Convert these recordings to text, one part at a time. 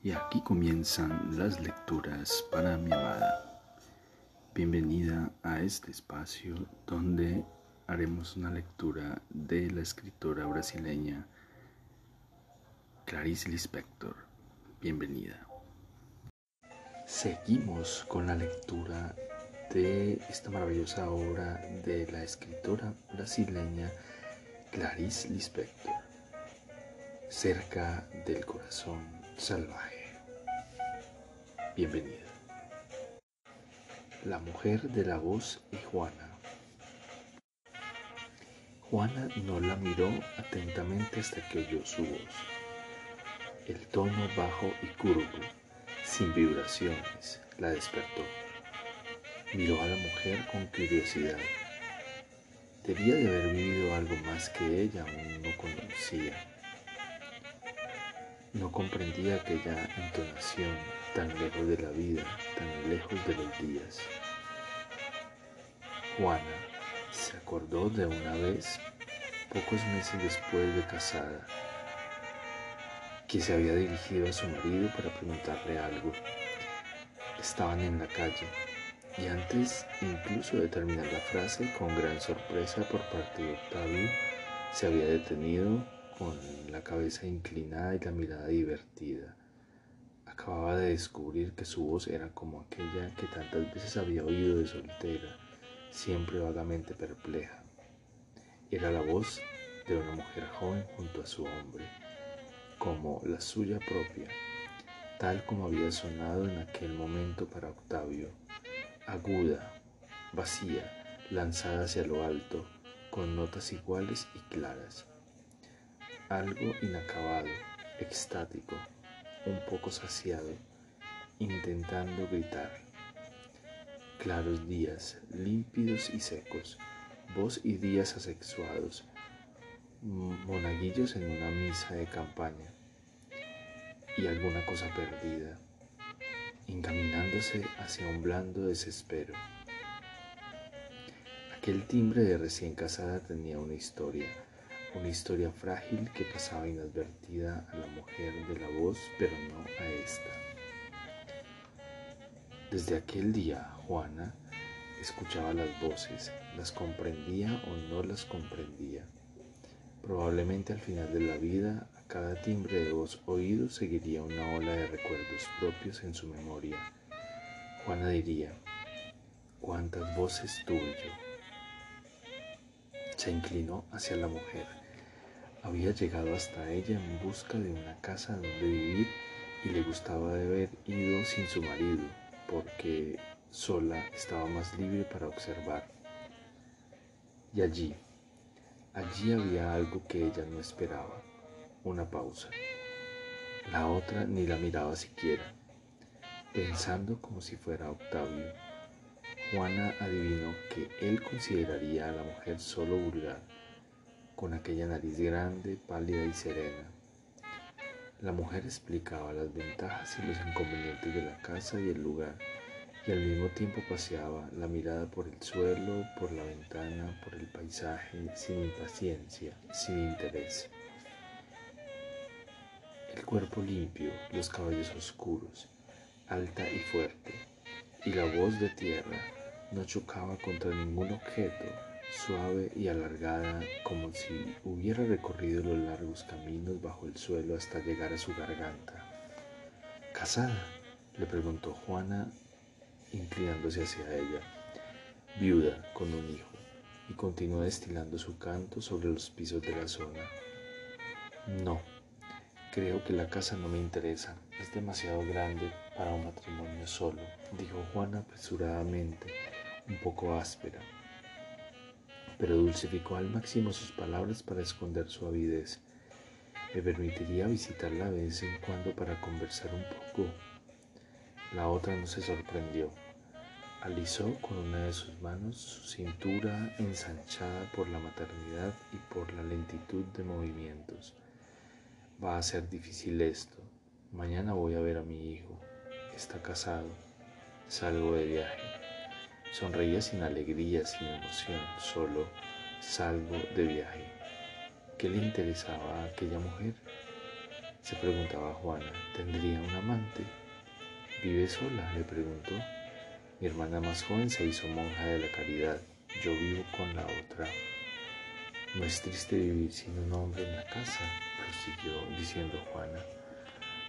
Y aquí comienzan las lecturas para mi amada. Bienvenida a este espacio donde haremos una lectura de la escritora brasileña Clarice Lispector. Bienvenida. Seguimos con la lectura de esta maravillosa obra de la escritora brasileña Clarice Lispector, Cerca del Corazón Salvaje. Bienvenida. La mujer de la voz y Juana. Juana no la miró atentamente hasta que oyó su voz. El tono bajo y curvo, sin vibraciones, la despertó. Miró a la mujer con curiosidad. Debía de haber vivido algo más que ella aún no conocía. No comprendía aquella entonación tan lejos de la vida, tan lejos de los días. Juana se acordó de una vez, pocos meses después de casada, que se había dirigido a su marido para preguntarle algo. Estaban en la calle y antes incluso de terminar la frase, con gran sorpresa por parte de Octavio, se había detenido con la cabeza inclinada y la mirada divertida. Acababa de descubrir que su voz era como aquella que tantas veces había oído de soltera, siempre vagamente perpleja. Era la voz de una mujer joven junto a su hombre, como la suya propia, tal como había sonado en aquel momento para Octavio aguda, vacía, lanzada hacia lo alto, con notas iguales y claras. Algo inacabado, extático, un poco saciado, intentando gritar. Claros días, límpidos y secos, voz y días asexuados, monaguillos en una misa de campaña y alguna cosa perdida encaminándose hacia un blando desespero. Aquel timbre de recién casada tenía una historia, una historia frágil que pasaba inadvertida a la mujer de la voz, pero no a esta. Desde aquel día, Juana escuchaba las voces, las comprendía o no las comprendía. Probablemente al final de la vida cada timbre de voz oído seguiría una ola de recuerdos propios en su memoria. Juana diría, ¿cuántas voces tuve yo? Se inclinó hacia la mujer. Había llegado hasta ella en busca de una casa donde vivir y le gustaba de haber ido sin su marido, porque sola estaba más libre para observar. Y allí, allí había algo que ella no esperaba una pausa. La otra ni la miraba siquiera, pensando como si fuera Octavio. Juana adivinó que él consideraría a la mujer solo vulgar, con aquella nariz grande, pálida y serena. La mujer explicaba las ventajas y los inconvenientes de la casa y el lugar, y al mismo tiempo paseaba la mirada por el suelo, por la ventana, por el paisaje, sin impaciencia, sin interés el cuerpo limpio, los cabellos oscuros, alta y fuerte, y la voz de tierra no chocaba contra ningún objeto, suave y alargada como si hubiera recorrido los largos caminos bajo el suelo hasta llegar a su garganta. ¿Casada? le preguntó Juana, inclinándose hacia ella, viuda con un hijo, y continuó destilando su canto sobre los pisos de la zona. No, Creo que la casa no me interesa, es demasiado grande para un matrimonio solo, dijo Juana apresuradamente, un poco áspera, pero dulcificó al máximo sus palabras para esconder su avidez. Me permitiría visitarla de vez en cuando para conversar un poco. La otra no se sorprendió. Alisó con una de sus manos su cintura ensanchada por la maternidad y por la lentitud de movimientos. Va a ser difícil esto. Mañana voy a ver a mi hijo. Está casado. Salgo de viaje. Sonreía sin alegría, sin emoción, solo salgo de viaje. ¿Qué le interesaba a aquella mujer? Se preguntaba Juana, ¿tendría un amante? ¿Vive sola? le preguntó. Mi hermana más joven se hizo monja de la caridad. Yo vivo con la otra. No es triste vivir sin un hombre en la casa, prosiguió diciendo Juana.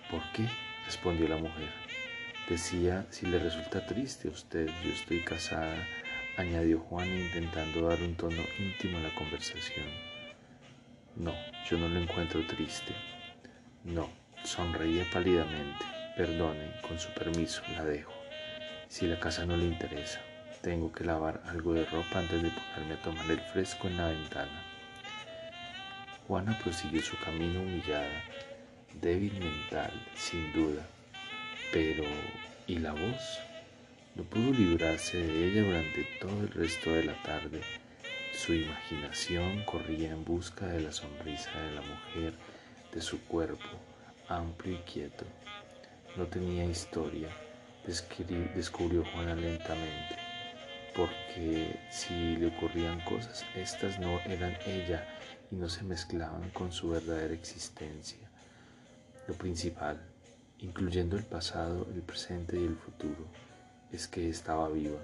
¿Por qué? respondió la mujer. Decía, si le resulta triste a usted, yo estoy casada, añadió Juana intentando dar un tono íntimo a la conversación. No, yo no lo encuentro triste. No, sonreía pálidamente. Perdone, con su permiso, la dejo. Si la casa no le interesa, tengo que lavar algo de ropa antes de ponerme a tomar el fresco en la ventana. Juana prosiguió su camino humillada, débil mental, sin duda. Pero, ¿y la voz? No pudo librarse de ella durante todo el resto de la tarde. Su imaginación corría en busca de la sonrisa de la mujer, de su cuerpo, amplio y quieto. No tenía historia, descubrió Juana lentamente, porque si le ocurrían cosas, estas no eran ella y no se mezclaban con su verdadera existencia. Lo principal, incluyendo el pasado, el presente y el futuro, es que estaba viva.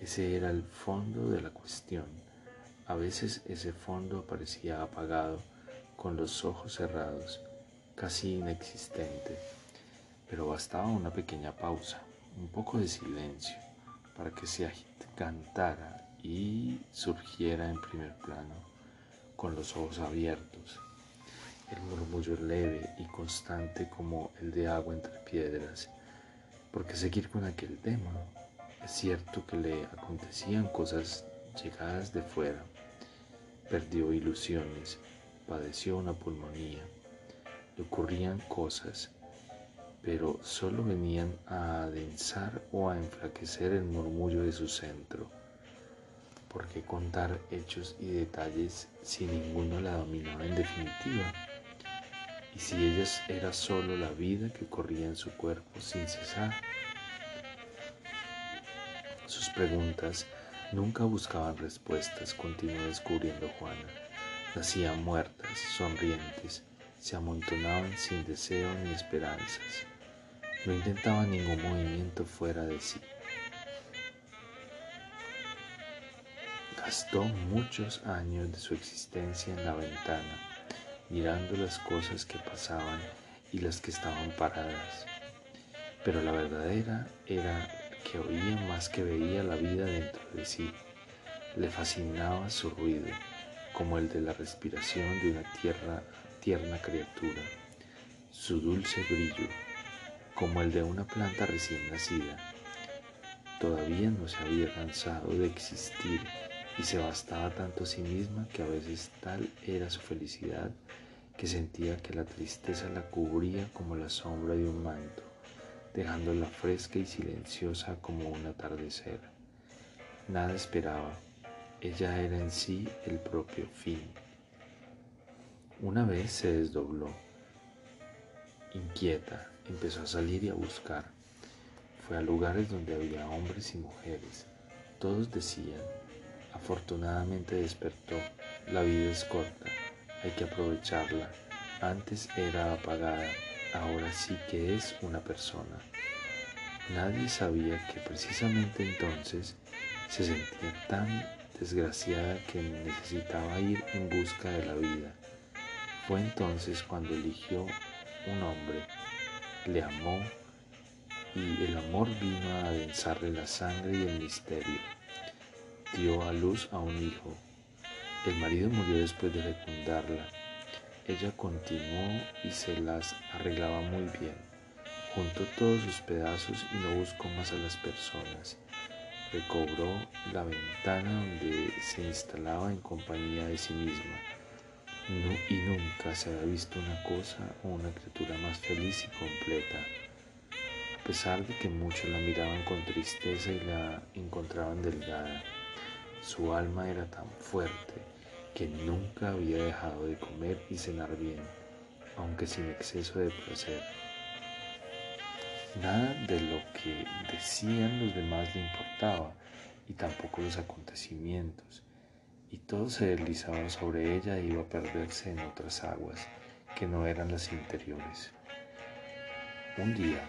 Ese era el fondo de la cuestión. A veces ese fondo parecía apagado, con los ojos cerrados, casi inexistente, pero bastaba una pequeña pausa, un poco de silencio, para que se cantara y surgiera en primer plano con los ojos abiertos, el murmullo leve y constante como el de agua entre piedras. porque seguir con aquel tema? Es cierto que le acontecían cosas llegadas de fuera. Perdió ilusiones, padeció una pulmonía, le ocurrían cosas, pero solo venían a adensar o a enflaquecer el murmullo de su centro ¿Por qué contar hechos y detalles si ninguno la dominaba en definitiva? Y si ella era solo la vida que corría en su cuerpo sin cesar. Sus preguntas nunca buscaban respuestas, continuó descubriendo Juana. Nacían muertas, sonrientes, se amontonaban sin deseo ni esperanzas. No intentaba ningún movimiento fuera de sí. Gastó muchos años de su existencia en la ventana, mirando las cosas que pasaban y las que estaban paradas. Pero la verdadera era que oía más que veía la vida dentro de sí. Le fascinaba su ruido, como el de la respiración de una tierna criatura, su dulce brillo, como el de una planta recién nacida. Todavía no se había cansado de existir y se bastaba tanto a sí misma que a veces tal era su felicidad que sentía que la tristeza la cubría como la sombra de un manto, dejándola fresca y silenciosa como un atardecer. Nada esperaba, ella era en sí el propio fin. Una vez se desdobló, inquieta, empezó a salir y a buscar. Fue a lugares donde había hombres y mujeres. Todos decían, Afortunadamente despertó. La vida es corta, hay que aprovecharla. Antes era apagada, ahora sí que es una persona. Nadie sabía que precisamente entonces se sentía tan desgraciada que necesitaba ir en busca de la vida. Fue entonces cuando eligió un hombre, le amó y el amor vino a adensarle la sangre y el misterio dio a luz a un hijo. El marido murió después de fecundarla. Ella continuó y se las arreglaba muy bien. Juntó todos sus pedazos y no buscó más a las personas. Recobró la ventana donde se instalaba en compañía de sí misma. y nunca se había visto una cosa o una criatura más feliz y completa. A pesar de que muchos la miraban con tristeza y la encontraban delgada, su alma era tan fuerte que nunca había dejado de comer y cenar bien, aunque sin exceso de placer. Nada de lo que decían los demás le importaba, y tampoco los acontecimientos, y todo se deslizaba sobre ella e iba a perderse en otras aguas que no eran las interiores. Un día,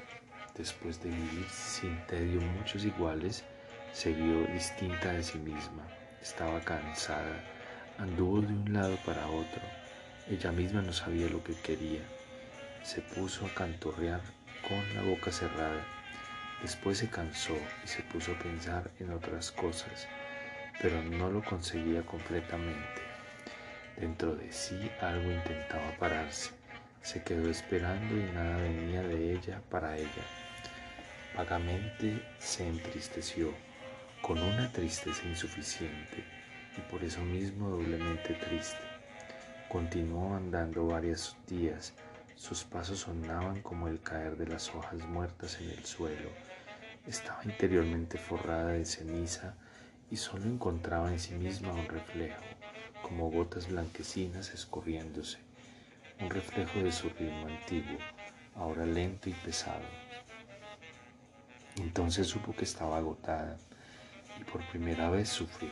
después de vivir sin tedio muchos iguales, se vio distinta de sí misma. Estaba cansada, anduvo de un lado para otro. Ella misma no sabía lo que quería. Se puso a cantorrear con la boca cerrada. Después se cansó y se puso a pensar en otras cosas, pero no lo conseguía completamente. Dentro de sí algo intentaba pararse. Se quedó esperando y nada venía de ella para ella. Vagamente se entristeció, con una tristeza insuficiente y por eso mismo doblemente triste. Continuó andando varios días, sus pasos sonaban como el caer de las hojas muertas en el suelo. Estaba interiormente forrada de ceniza y solo encontraba en sí misma un reflejo, como gotas blanquecinas escurriéndose, un reflejo de su ritmo antiguo, ahora lento y pesado. Entonces supo que estaba agotada y por primera vez sufrió,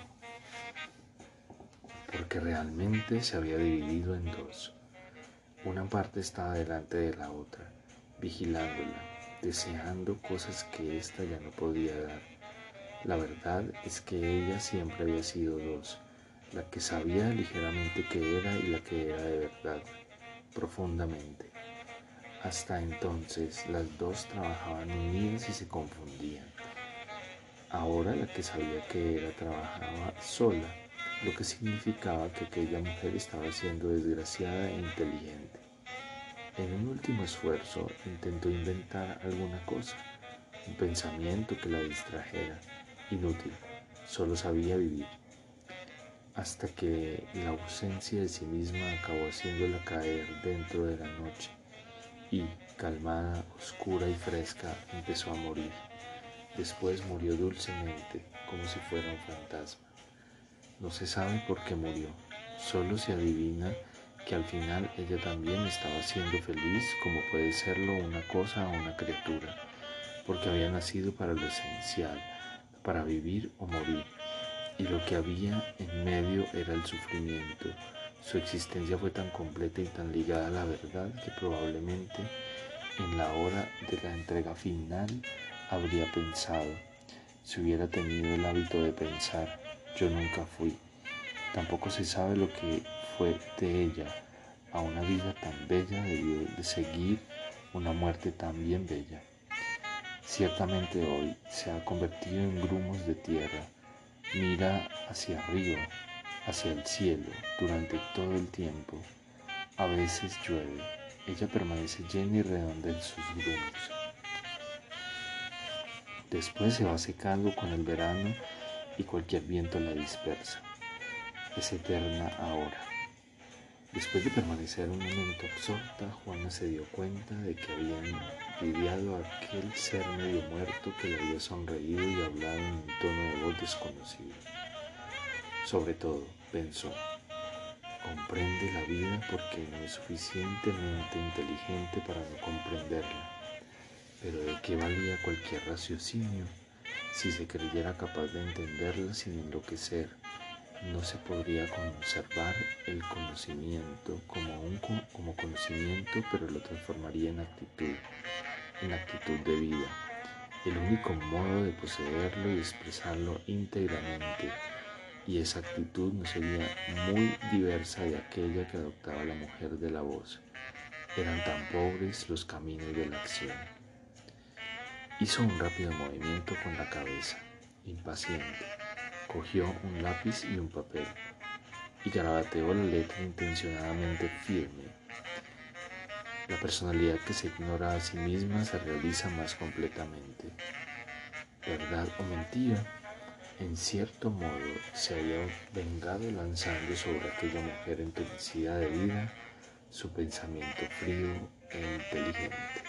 porque realmente se había dividido en dos. Una parte estaba delante de la otra, vigilándola, deseando cosas que ésta ya no podía dar. La verdad es que ella siempre había sido dos, la que sabía ligeramente que era y la que era de verdad, profundamente. Hasta entonces las dos trabajaban unidas y se confundían. Ahora la que sabía que era trabajaba sola, lo que significaba que aquella mujer estaba siendo desgraciada e inteligente. En un último esfuerzo intentó inventar alguna cosa, un pensamiento que la distrajera, inútil, solo sabía vivir, hasta que la ausencia de sí misma acabó haciéndola caer dentro de la noche y, calmada, oscura y fresca, empezó a morir. Después murió dulcemente, como si fuera un fantasma. No se sabe por qué murió, solo se adivina que al final ella también estaba siendo feliz como puede serlo una cosa o una criatura, porque había nacido para lo esencial, para vivir o morir, y lo que había en medio era el sufrimiento, su existencia fue tan completa y tan ligada a la verdad que probablemente en la hora de la entrega final habría pensado, si hubiera tenido el hábito de pensar, yo nunca fui. Tampoco se sabe lo que fue de ella. A una vida tan bella debió de seguir una muerte tan bien bella. Ciertamente hoy se ha convertido en grumos de tierra. Mira hacia arriba hacia el cielo durante todo el tiempo. A veces llueve, ella permanece llena y redonda en sus grumos. Después se va secando con el verano y cualquier viento la dispersa. Es eterna ahora. Después de permanecer un momento absorta, Juana se dio cuenta de que habían lidiado a aquel ser medio muerto que le había sonreído y hablado en un tono de voz desconocido. Sobre todo, pensó, comprende la vida porque no es suficientemente inteligente para no comprenderla. Pero ¿de qué valía cualquier raciocinio si se creyera capaz de entenderla sin enloquecer? No se podría conservar el conocimiento como, un, como conocimiento, pero lo transformaría en actitud, en actitud de vida. El único modo de poseerlo y expresarlo íntegramente y esa actitud no sería muy diversa de aquella que adoptaba la mujer de la voz. Eran tan pobres los caminos de la acción. Hizo un rápido movimiento con la cabeza, impaciente. Cogió un lápiz y un papel y garabateó la letra intencionadamente firme. La personalidad que se ignora a sí misma se realiza más completamente. ¿Verdad o mentira? en cierto modo se había vengado lanzando sobre aquella mujer entumecida de vida su pensamiento frío e inteligente.